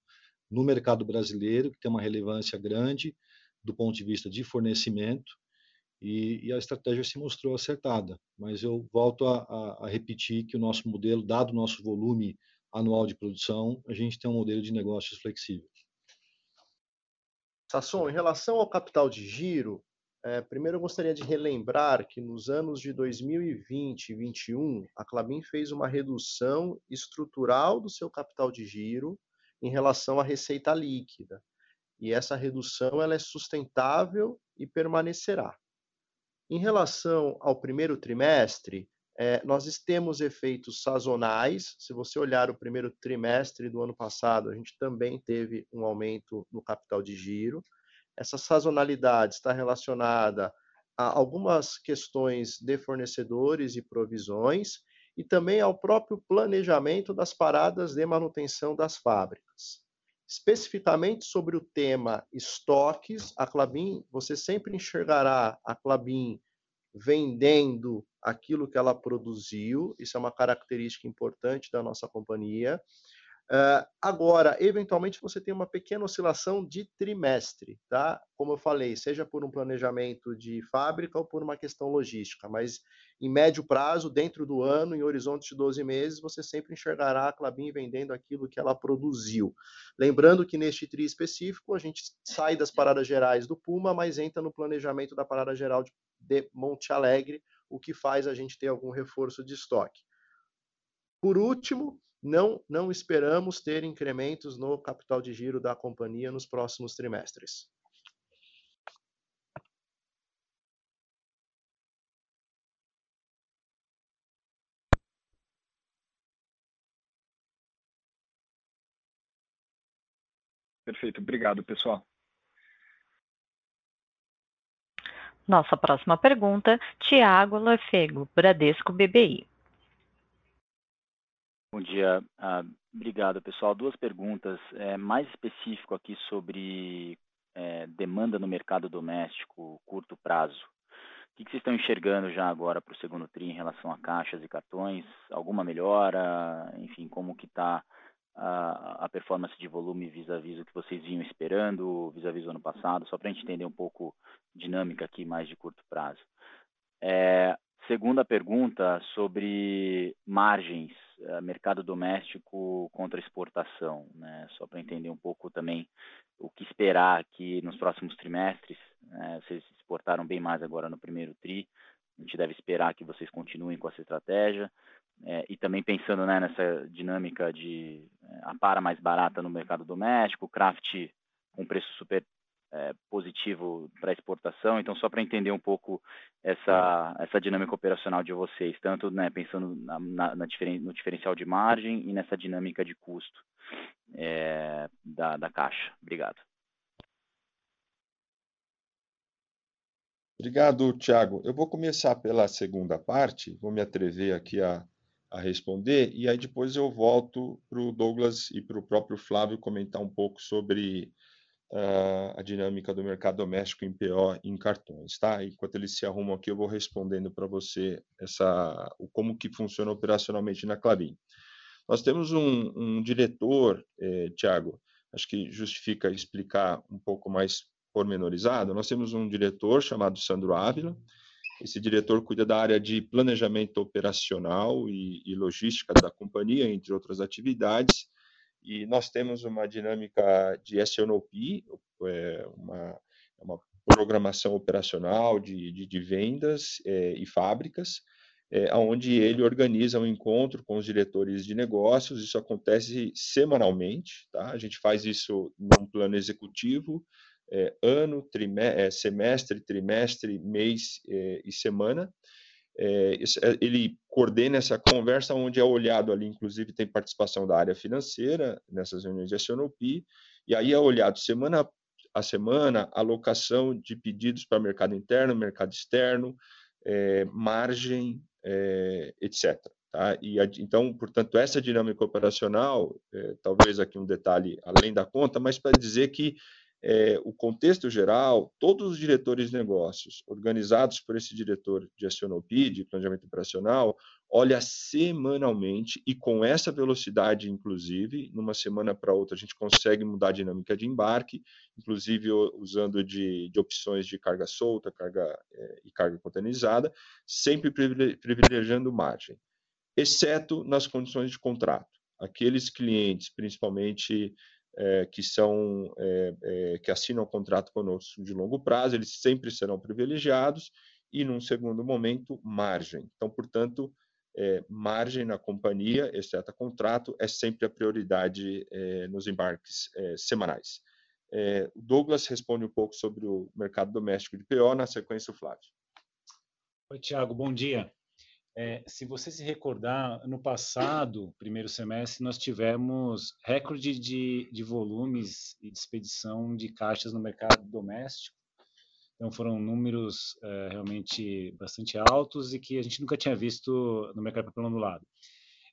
S5: no mercado brasileiro, que tem uma relevância grande do ponto de vista de fornecimento, e, e a estratégia se mostrou acertada. Mas eu volto a, a, a repetir que o nosso modelo, dado o nosso volume anual de produção, a gente tem um modelo de negócios flexível.
S3: Sasson, em relação ao capital de giro, é, primeiro, eu gostaria de relembrar que nos anos de 2020 e 2021, a Clabin fez uma redução estrutural do seu capital de giro em relação à receita líquida. E essa redução ela é sustentável e permanecerá. Em relação ao primeiro trimestre, é, nós temos efeitos sazonais. Se você olhar o primeiro trimestre do ano passado, a gente também teve um aumento no capital de giro. Essa sazonalidade está relacionada a algumas questões de fornecedores e provisões e também ao próprio planejamento das paradas de manutenção das fábricas. Especificamente sobre o tema estoques, a Clabin, você sempre enxergará a Clabin vendendo aquilo que ela produziu, isso é uma característica importante da nossa companhia. Uh, agora, eventualmente, você tem uma pequena oscilação de trimestre, tá? Como eu falei, seja por um planejamento de fábrica ou por uma questão logística, mas em médio prazo, dentro do ano, em horizonte de 12 meses, você sempre enxergará a Clabin vendendo aquilo que ela produziu. Lembrando que neste TRI específico, a gente sai das paradas gerais do Puma, mas entra no planejamento da parada geral de Monte Alegre, o que faz a gente ter algum reforço de estoque. Por último, não, não esperamos ter incrementos no capital de giro da companhia nos próximos trimestres.
S10: Perfeito. Obrigado, pessoal.
S1: Nossa próxima pergunta, Tiago Lafego, Bradesco BBI.
S11: Bom dia. Obrigado, pessoal. Duas perguntas. Mais específico aqui sobre demanda no mercado doméstico, curto prazo. O que vocês estão enxergando já agora para o segundo tri em relação a caixas e cartões? Alguma melhora? Enfim, como que está a performance de volume vis-à-vis o que vocês vinham esperando, vis-à-vis o ano passado? Só pra gente entender um pouco dinâmica aqui mais de curto prazo. Segunda pergunta sobre margens, mercado doméstico contra exportação, né? Só pra entender um pouco também o que esperar aqui nos próximos trimestres, né? Vocês exportaram bem mais agora no primeiro tri. A gente deve esperar que vocês continuem com essa estratégia. E também pensando, né, nessa dinâmica de APAR mais barata no mercado doméstico, Kraft com preço super positivo pra exportação. Então só pra entender um pouco essa dinâmica operacional de vocês, tanto, né, pensando no diferencial de margem e nessa dinâmica de custo da caixa. Obrigado.
S2: Obrigado, Tiago. Eu vou começar pela segunda parte, vou me atrever aqui a responder, e aí depois eu volto pro Douglas e pro próprio Flávio comentar um pouco sobre a dinâmica do mercado doméstico em PO e em cartões, tá? Enquanto eles se arrumam aqui, eu vou respondendo pra você como que funciona operacionalmente na Klabin. Nós temos um diretor, Tiago, acho que justifica explicar um pouco mais pormenorizado. Nós temos um diretor chamado Sandro Ávila. Esse diretor cuida da área de planejamento operacional e logística da companhia, entre outras atividades. Nós temos uma dinâmica de S&OP, uma programação operacional de vendas e fábricas, aonde ele organiza um encontro com os diretores de negócios. Isso acontece semanalmente, tá? A gente faz isso num plano executivo, ano, semestre, trimestre, mês e semana. Ele coordena essa conversa, onde é olhado ali, inclusive tem participação da área financeira nessas reuniões de S&OP, e aí é olhado semana a semana alocação de pedidos pra mercado interno, mercado externo, margem, etc, tá? Então, portanto, essa dinâmica operacional, talvez aqui um detalhe além da conta, mas pra dizer que o contexto geral, todos os diretores de negócios organizados por esse diretor de S&OP, de planejamento operacional, olha semanalmente e com essa velocidade, inclusive, numa semana pra outra, a gente consegue mudar a dinâmica de embarque, inclusive usando de opções de carga solta, carga e carga containerizada, sempre privilegiando margem, exceto nas condições de contrato. Aqueles clientes, principalmente, que assinam contrato conosco de longo prazo, eles sempre serão privilegiados e num segundo momento, margem. Então, portanto, margem na companhia, exceto contrato, é sempre a prioridade nos embarques semanais. O Douglas responde um pouco sobre o mercado doméstico de PO, na sequência o Flávio.
S7: Oi, Tiago, bom dia. Se você se recordar, ano passado, primeiro semestre, nós tivemos recorde de volumes e de expedição de caixas no mercado doméstico. Então foram números realmente bastante altos e que a gente nunca tinha visto no mercado papel ondulado.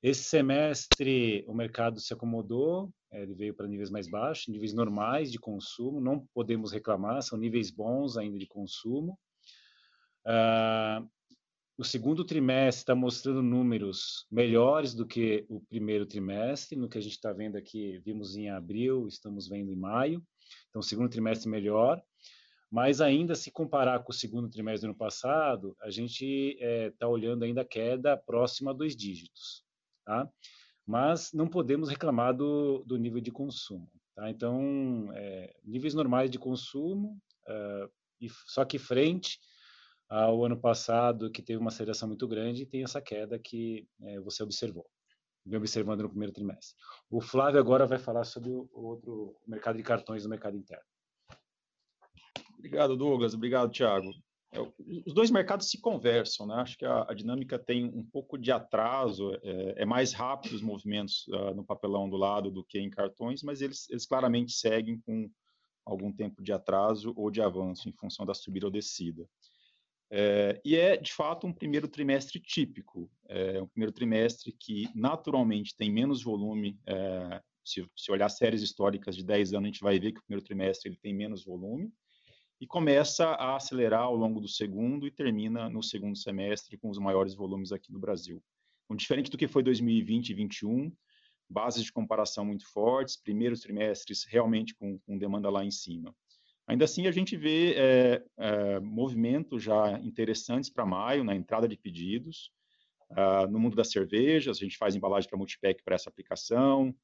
S7: Esse semestre, o mercado se acomodou, ele veio pra níveis mais baixos, níveis normais de consumo, não podemos reclamar, são níveis bons ainda de consumo. O segundo trimestre tá mostrando números melhores do que o primeiro trimestre, no que a gente tá vendo aqui, vimos em abril, estamos vendo em maio. Então segundo trimestre melhor, mas ainda se comparar com o segundo trimestre do ano passado, a gente tá olhando ainda queda próxima a dois dígitos, tá? Mas não podemos reclamar do nível de consumo, tá? Então, níveis normais de consumo, só que frente ao ano passado, que teve uma aceleração muito grande, tem essa queda que você observou, vem observando no primeiro trimestre. O Flávio agora vai falar sobre o outro mercado de cartões, o mercado interno.
S9: Obrigado, Douglas. Obrigado, Tiago. é, os dois mercados se conversam, né? Acho que a, a dinâmica tem um pouco de atraso, é, é mais rápido os movimentos uh, no papelão do lado do que em cartões, mas eles, eles claramente seguem com algum tempo de atraso ou de avanço em função da subida ou descida. É, e é, de fato, um primeiro trimestre típico, é um primeiro trimestre que naturalmente tem menos volume. É, se, se, olhar séries históricas de 10 anos, a gente vai ver que o primeiro trimestre ele tem menos volume e começa a acelerar ao longo do segundo e termina no segundo semestre com os maiores volumes aqui no Brasil. Então, diferente do que foi 2020 e 2021, bases de comparação muito fortes, primeiros trimestres realmente com, com demanda lá em cima. Ainda assim, a gente vê é, é, movimentos já interessantes para maio, na entrada de pedidos. Uh, no mundo das cervejas, a gente faz embalagem para multipack para essa aplicação.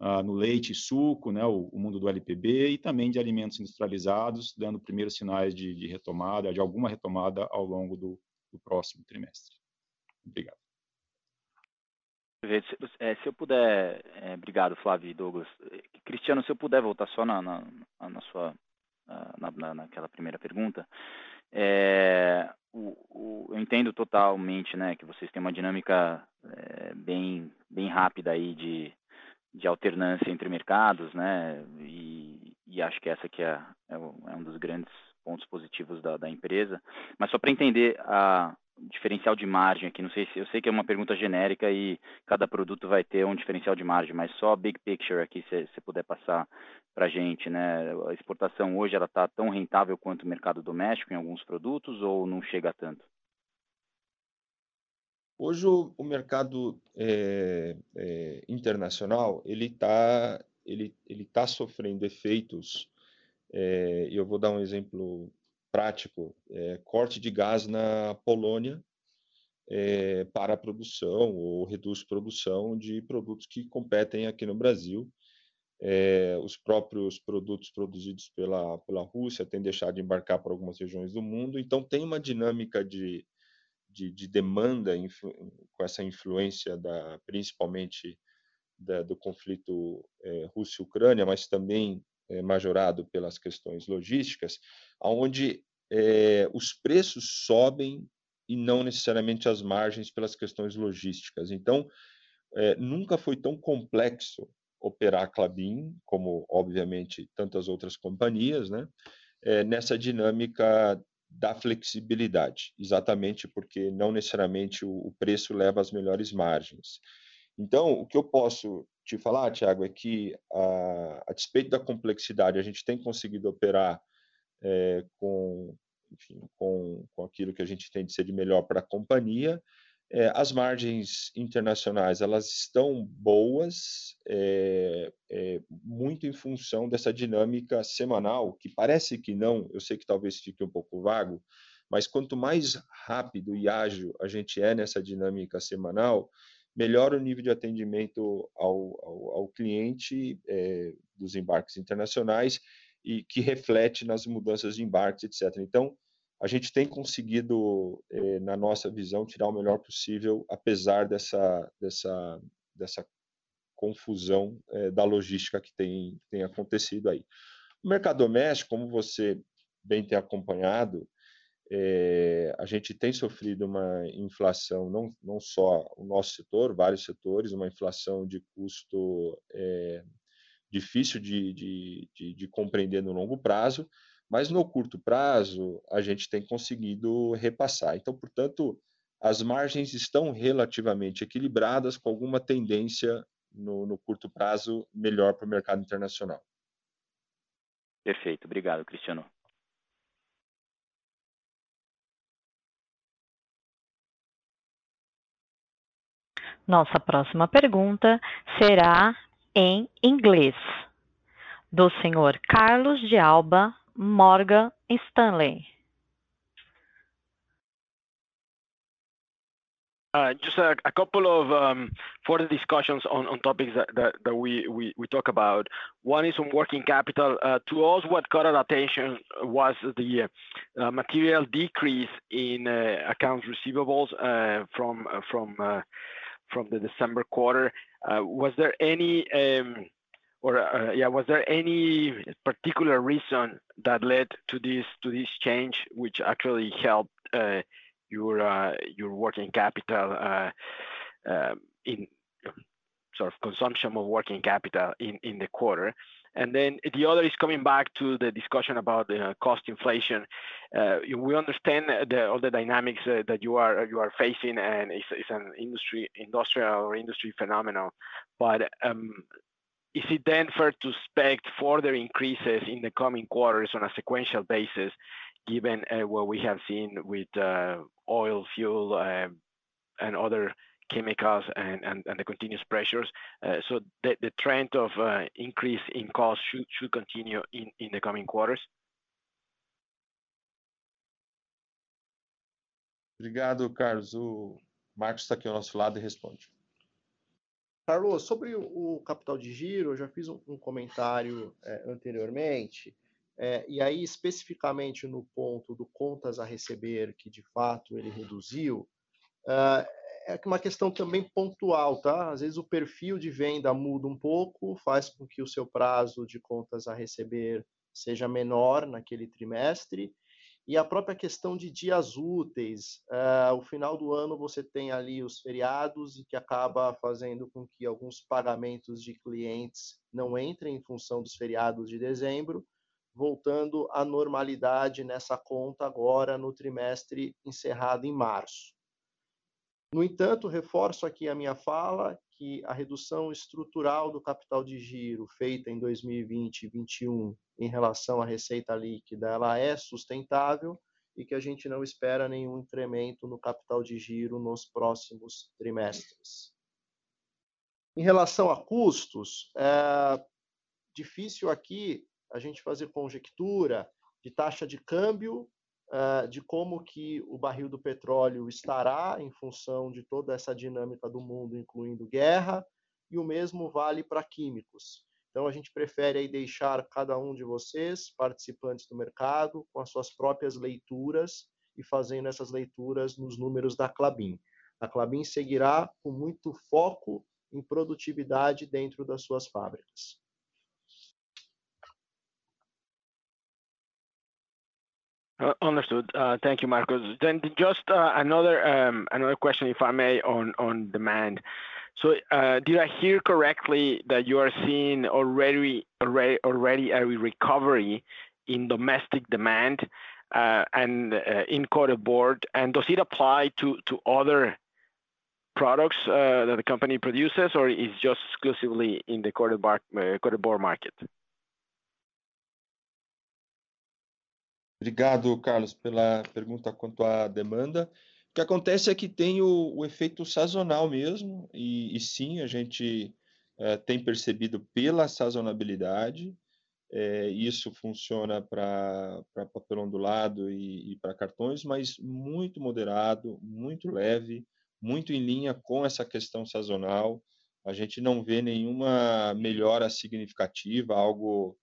S9: Uh, no leite e suco, né, o, o, mundo do LPB, e também de alimentos industrializados, dando primeiros sinais de, de retomada, de alguma retomada ao longo do, do próximo trimestre. Obrigado.
S11: Se, se eu puder, é, obrigado Flávio e Douglas. Cristiano, se eu puder voltar só na, na, na sua na, na, naquela primeira pergunta, é, o, o, eu entendo totalmente, né, que vocês têm uma dinâmica é, bem, bem rápida aí de, de alternância entre mercados, né, e, e acho que essa é, é, é um dos grandes pontos positivos da, da empresa. Mas só para entender a, diferencial de margem aqui, não sei se eu sei que é uma pergunta genérica e cada produto vai ter um diferencial de margem, mas só big picture aqui, se você puder passar para a gente, né? A exportação hoje ela está tão rentável quanto o mercado doméstico em alguns produtos ou não chega tanto?
S2: Hoje o, o mercado é, é, internacional ele está ele ele tá sofrendo efeitos. É, eu vou dar um exemplo prático, é, corte de gás na Polônia é, para a produção ou reduz produção de produtos que competem aqui no Brasil. É, os próprios produtos produzidos pela, pela Rússia têm deixado de embarcar para algumas regiões do mundo, então tem uma dinâmica de, de, de demanda com essa influência da, principalmente da, do conflito é, Rússia-Ucrânia, mas também é, majorado pelas questões logísticas, onde é, os preços sobem e não necessariamente as margens pelas questões logísticas. Então, é, nunca foi tão complexo operar a Clabin, como obviamente tantas outras companhias, né? É, nessa dinâmica da flexibilidade, exatamente porque não necessariamente o, o preço leva às melhores margens. Então, o que eu posso te falar, Tiago, é que, a, a despeito da complexidade, a gente tem conseguido operar é, com, enfim, com, com aquilo que a gente tem de ser de melhor para a companhia. É, as margens internacionais elas estão boas, é, é, muito em função dessa dinâmica semanal, que parece que não, eu sei que talvez fique um pouco vago, mas quanto mais rápido e ágil a gente é nessa dinâmica semanal, melhor o nível de atendimento ao, ao, ao cliente dos embarques internacionais e que reflete nas mudanças de embarques, etc. Então, a gente tem conseguido, eh, na nossa visão, tirar o melhor possível, apesar dessa, dessa, dessa confusão eh, da logística que tem, tem acontecido aí. O mercado doméstico, como você bem tem acompanhado, é, a gente tem sofrido uma inflação, não, não só o nosso setor, vários setores, uma inflação de custo difícil de, de, de, de compreender no longo prazo, mas no curto prazo a gente tem conseguido repassar. Então, portanto, as margens estão relativamente equilibradas, com alguma tendência no, no curto prazo melhor para o mercado internacional.
S11: Perfeito, obrigado, Cristiano.
S1: Nossa próxima pergunta será em inglês, do senhor Carlos de Alba Morgan Stanley.
S12: Uh, just a, a, couple of um, further discussions on, on topics that, that, that we, we, we, talk about. One is on working capital. Uh, to us, what caught our attention was the uh, material decrease in uh, accounts receivables uh, from from uh, from the December quarter. Uh, was there any um, or uh, yeah, was there any particular reason that led to this to this change, which actually helped uh, your your working capital um, in sort of consumption of working capital in in the quarter? And then the other is coming back to the discussion about the cost inflation. Uh, we understand all the dynamics uh, that you are facing, and it's an industry industrial or industry phenomenon. But um, is it then fair to expect further increases in the coming quarters on a sequential basis, given what we have seen with oil, fuel, and other chemicals and the continuous pressures? So the trend of increase in cost should continue in the coming quarters?
S2: Obrigado, Carlos. O Marcos está aqui ao nosso lado e responde.
S3: Carlos, sobre o capital de giro, eu já fiz um comentário anteriormente, e aí especificamente no ponto do contas a receber, que de fato ele reduziu, é uma questão também pontual, tá? Às vezes o perfil de venda muda um pouco, faz com que o seu prazo de contas a receber seja menor naquele trimestre, e a própria questão de dias úteis, o final do ano você tem ali os feriados, e que acaba fazendo com que alguns pagamentos de clientes não entrem em função dos feriados de dezembro, voltando à normalidade nessa conta agora no trimestre encerrado em março. No entanto, reforço aqui a minha fala, que a redução estrutural do capital de giro feita em 2020 e 2021, em relação à receita líquida, ela é sustentável e que a gente não espera nenhum incremento no capital de giro nos próximos trimestres. Em relação a custos, é difícil aqui a gente fazer conjectura de taxa de câmbio, de como que o barril do petróleo estará em função de toda essa dinâmica do mundo, incluindo guerra, e o mesmo vale para químicos. Então, a gente prefere aí deixar cada um de vocês, participantes do mercado, com as suas próprias leituras e fazendo essas leituras nos números da Klabin. A Klabin seguirá com muito foco em produtividade dentro das suas fábricas.
S12: Uh, understood. Uh, thank you, Marcos. Then just uh, another um, another question, if I may, on on demand. So, did I hear correctly that you are seeing already a recovery in domestic demand, and in coated board? And does it apply to other products that the company produces, or is just exclusively in the coated board market?
S2: Obrigado, Carlos, pela pergunta quanto à demanda. O que acontece é que tem o efeito sazonal mesmo, e sim, a gente tem percebido pela sazonalidade, isso funciona para papel ondulado e para cartões, mas muito moderado, muito leve, muito em linha com essa questão sazonal. A gente não vê nenhuma melhora significativa, algo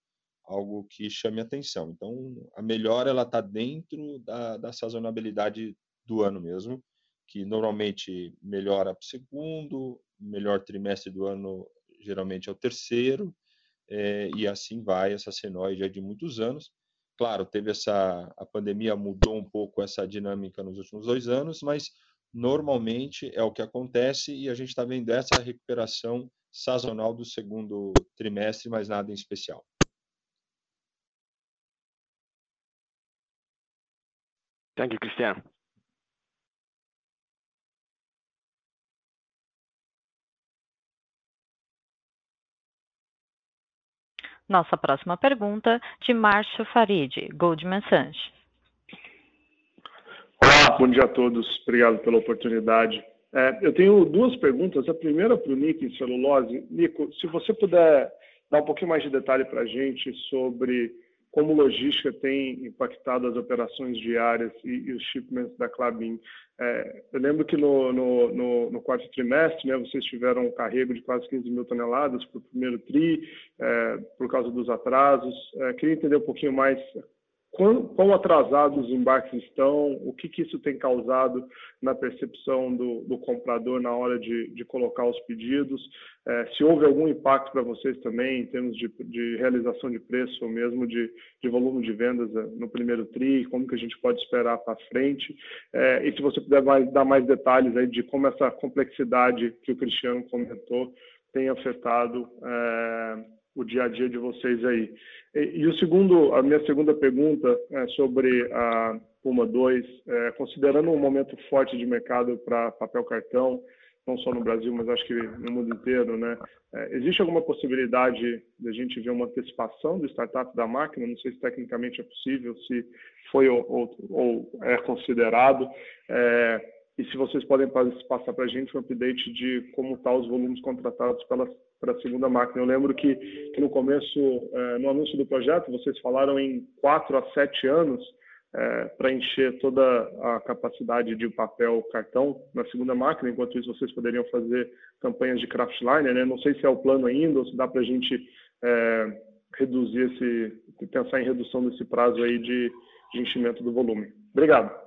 S2: que chame atenção. Então, a melhora ela está dentro da sazonalidade do ano mesmo, que normalmente melhora para o segundo, melhor trimestre do ano, geralmente é o terceiro, e assim vai, essa senoide é de muitos anos. Claro, teve essa... A pandemia mudou um pouco essa dinâmica nos últimos dois anos, mas normalmente é o que acontece, e a gente está vendo essa recuperação sazonal do segundo trimestre, mas nada em especial.
S12: Thank you, Cristiano.
S1: Nossa próxima pergunta, de Márcio Farid, Goldman Sachs.
S13: Olá, bom dia a todos. Obrigado pela oportunidade. Eu tenho duas perguntas. A primeira para o Nico, em celulose. Nico, se você puder dar um pouquinho mais de detalhe para a gente sobre como logística tem impactado as operações diárias e os shipments da Klabin. Eu lembro que no quarto trimestre, vocês tiveram um carrego de quase 15,000 toneladas para o primeiro tri, por causa dos atrasos. Queria entender um pouquinho mais quão, quão, atrasados os embarques estão, o que, que isso tem causado na percepção do, do comprador na hora de, de colocar os pedidos, é, se houve algum impacto para vocês também em termos de, de, realização de preço ou mesmo de, de volume de vendas é, no primeiro TRI, como que a gente pode esperar para frente, é, e se você puder mais, dar mais detalhes aí de como essa complexidade que o Cristiano comentou tem afetado é, o dia a dia de vocês aí. E, e, o segundo, a minha segunda pergunta é sobre a Puma 2, é, considerando um momento forte de mercado para papel cartão, não só no Brasil, mas acho que no mundo inteiro, né? É, existe alguma possibilidade de a gente ver uma antecipação do startup da máquina? Não sei se tecnicamente é possível, se foi ou, ou, ou é considerado. É, e se vocês podem passar para a gente um update de como estão tá os volumes contratados pela para a segunda máquina. Eu lembro que, que no começo, é, no anúncio do projeto, vocês falaram em quatro a sete anos é, para encher toda a capacidade de papel cartão na segunda máquina. Enquanto isso, vocês poderiam fazer campanhas de craftliner. Né? Não sei se é o plano ainda ou se dá para a gente é, reduzir esse, pensar em redução desse prazo aí de, de enchimento do volume. Obrigado.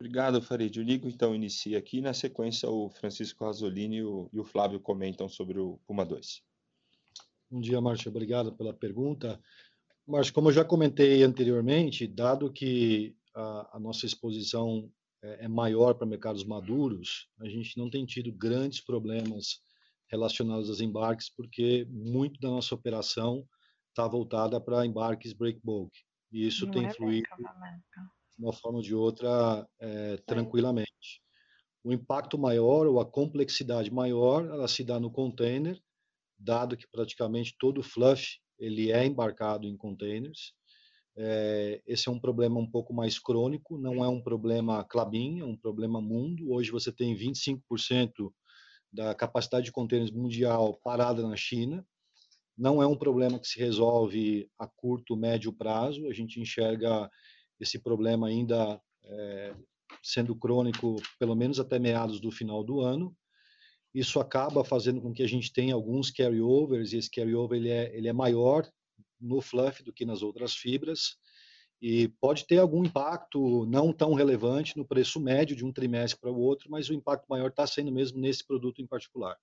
S2: Obrigado, Farid. O Nico, então, inicia aqui. Na sequência, o Francisco Rasolini e o, e o Flávio comentam sobre o Puma 2.
S5: Bom dia, Márcio. Obrigado pela pergunta. Márcio, como eu já comentei anteriormente, dado que a, a nossa exposição é, é maior para mercados maduros, a gente não tem tido grandes problemas relacionados aos embarques, porque muito da nossa operação está voltada para embarques break bulk. E isso não tem é uma forma ou de outra é, tranquilamente. O impacto maior ou a complexidade maior, ela se dá no container, dado que praticamente todo o fluff ele é embarcado em containers. É, esse é um problema um pouco mais crônico, não é um problema Clabin, é um problema mundo. Hoje você tem 25% da capacidade de containers mundial parada na China. Não é um problema que se resolve a curto, médio prazo. A gente enxerga esse problema ainda é, sendo crônico pelo menos até meados do final do ano. Isso acaba fazendo com que a gente tenha alguns carryovers, e esse carryover ele é, ele é maior no fluff do que nas outras fibras, e pode ter algum impacto não tão relevante no preço médio de um trimestre para o outro, mas o impacto maior está sendo mesmo nesse produto em particular.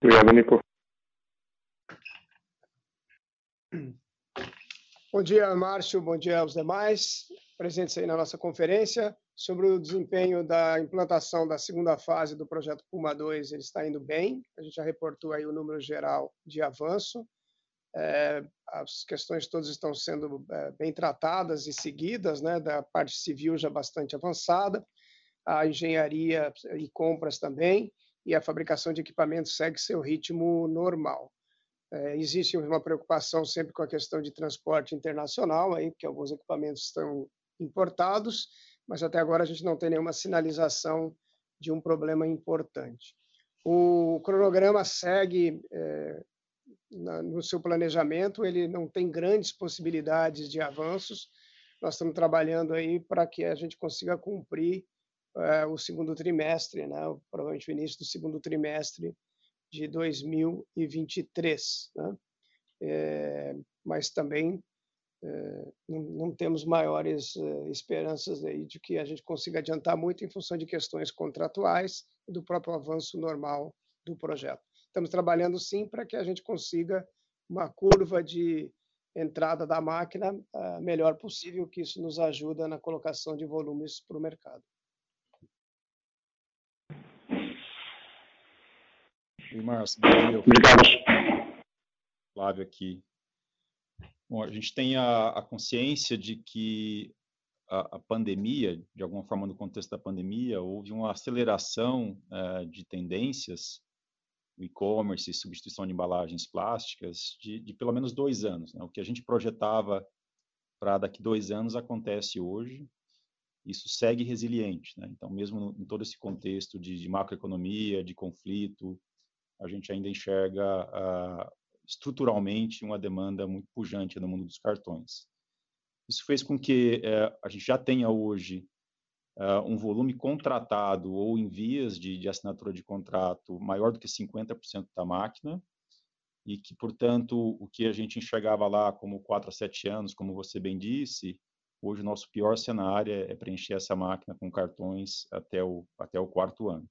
S13: Obrigado, Nico.
S14: Bom dia, Márcio. Bom dia aos demais presentes aí na nossa conferência. Sobre o desempenho da implantação da segunda fase do projeto Puma 2, ele está indo bem. A gente já reportou aí o número geral de avanço. É, as questões todas estão sendo é, bem tratadas e seguidas, né, da parte civil já bastante avançada, a engenharia e compras também, e a fabricação de equipamentos segue seu ritmo normal. É, existe uma preocupação sempre com a questão de transporte internacional, aí, que alguns equipamentos estão importados, mas até agora a gente não tem nenhuma sinalização de um problema importante. O cronograma segue é, na, no seu planejamento, ele não tem grandes possibilidades de avanços. Nós estamos trabalhando aí para que a gente consiga cumprir é, o segundo trimestre, né, provavelmente o início do segundo trimestre de 2023. Né? É, mas também é, não, não, temos maiores é, esperanças aí de que a gente consiga adiantar muito em função de questões contratuais e do próprio avanço normal do projeto. Estamos trabalhando sim para que a gente consiga uma curva de entrada da máquina a melhor possível, que isso nos ajuda na colocação de volumes para o mercado.
S9: Oi, Márcio. Obrigado. Flávio aqui. Bom, a gente tem a, a consciência de que a, a, pandemia, de alguma forma no contexto da pandemia, houve uma aceleração uh, de tendências no e-commerce e substituição de embalagens plásticas de, de pelo menos dois anos. Né? O que a gente projetava para daqui dois anos acontece hoje. Isso segue resiliente. Né? Então, mesmo em todo esse contexto de, de macroeconomia, de conflito, a gente ainda enxerga uh, estruturalmente uma demanda muito pujante no mundo dos cartões. Isso fez com que uh, a gente já tenha hoje uh, um volume contratado ou em vias de, de assinatura de contrato maior do que 50% da máquina, e que, portanto, o que a gente enxergava lá como 4 a 7 anos, como você bem disse, hoje o nosso pior cenário é, é preencher essa máquina com cartões até o, até o quarto ano.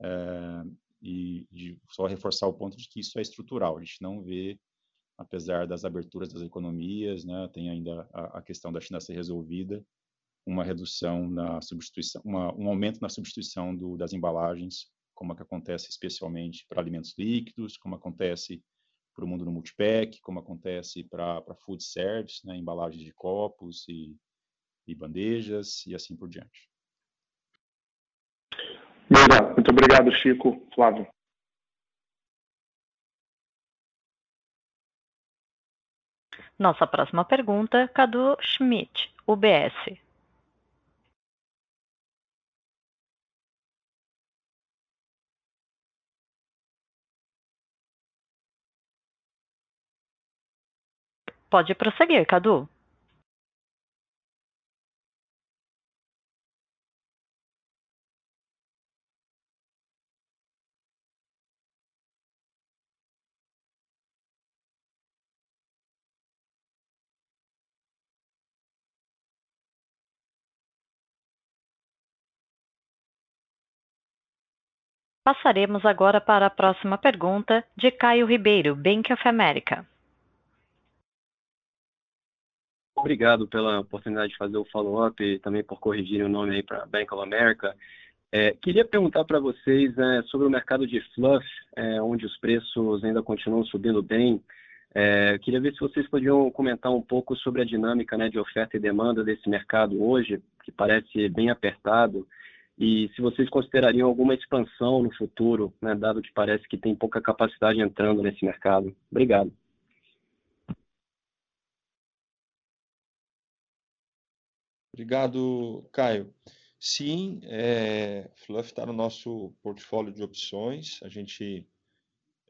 S9: É, e de, só reforçar o ponto de que isso é estrutural, a gente não vê, apesar das aberturas das economias, né, tem ainda a, a questão da China ser resolvida, uma redução na substituição, uma, um aumento na substituição do, das embalagens, como é que acontece especialmente para alimentos líquidos, como acontece para o mundo no multipack, como acontece para food service, né, embalagens de copos e, e bandejas e assim por diante.
S13: Muito obrigado, Chico. Flávio.
S1: Nossa próxima pergunta, Cadu Schmidt, UBS. Pode prosseguir, Cadu. Passaremos agora para a próxima pergunta, de Caio Ribeiro, Bank of America.
S8: Obrigado pela oportunidade de fazer o follow-up e também por corrigirem o nome aí para Bank of America. É, queria perguntar para vocês é, sobre o mercado de fluff, é, onde os preços ainda continuam subindo bem. É, queria ver se vocês podiam comentar um pouco sobre a dinâmica né, de oferta e demanda desse mercado hoje, que parece bem apertado, e se vocês considerariam alguma expansão no futuro, né, dado que parece que tem pouca capacidade entrando nesse mercado. Obrigado.
S2: Obrigado, Caio. Sim, é, Fluff está no nosso portfólio de opções. A gente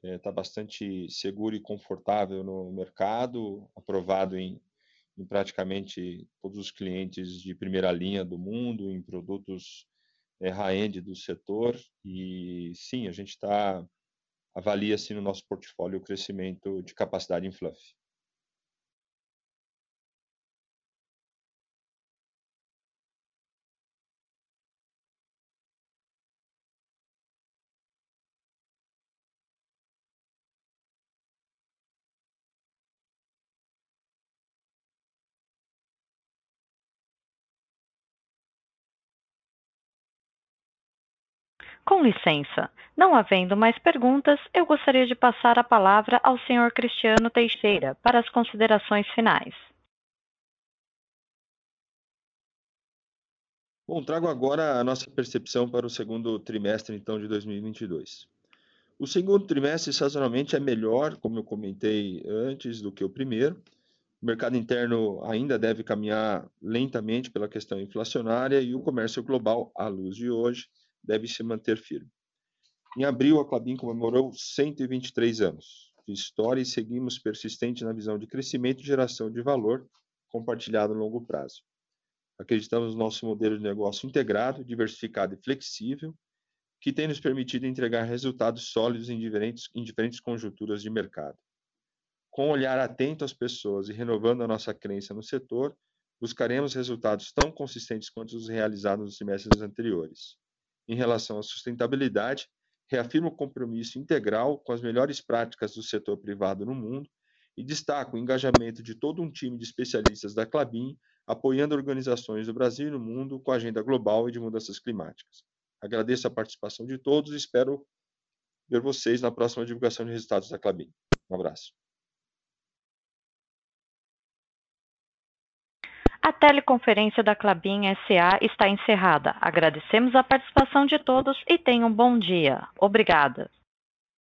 S2: está é, bastante seguro e confortável no mercado, aprovado em, em praticamente todos os clientes de primeira linha do mundo, em produtos é, high-end do setor. E sim, a gente está avalia assim no nosso portfólio o crescimento de capacidade em Fluff.
S1: Com licença, não havendo mais perguntas, eu gostaria de passar a palavra ao Sr. Cristiano Teixeira para as considerações finais.
S2: Bom, trago agora a nossa percepção para o segundo trimestre, então, de 2022. O segundo trimestre, sazonalmente, é melhor, como eu comentei antes, do que o primeiro. O mercado interno ainda deve caminhar lentamente pela questão inflacionária e o comércio global, à luz de hoje, deve se manter firme. Em abril, a Clabin comemorou 123 anos de história e seguimos persistente na visão de crescimento e geração de valor compartilhado no longo prazo. Acreditamos no nosso modelo de negócio integrado, diversificado e flexível, que tem nos permitido entregar resultados sólidos em diferentes, em diferentes conjunturas de mercado. Com um olhar atento às pessoas e renovando a nossa crença no setor, buscaremos resultados tão consistentes quanto os realizados nos semestres anteriores em relação à sustentabilidade, reafirma o compromisso integral com as melhores práticas do setor privado no mundo e destaca o engajamento de todo um time de especialistas da Clabin, apoiando organizações do Brasil e no mundo com a agenda global e de mudanças climáticas. Agradeço a participação de todos e espero ver vocês na próxima divulgação de resultados da Clabin. Um abraço.
S1: Teleconferência da Clabin SA está encerrada. Agradecemos a participação de todos e tenham um bom dia. Obrigada.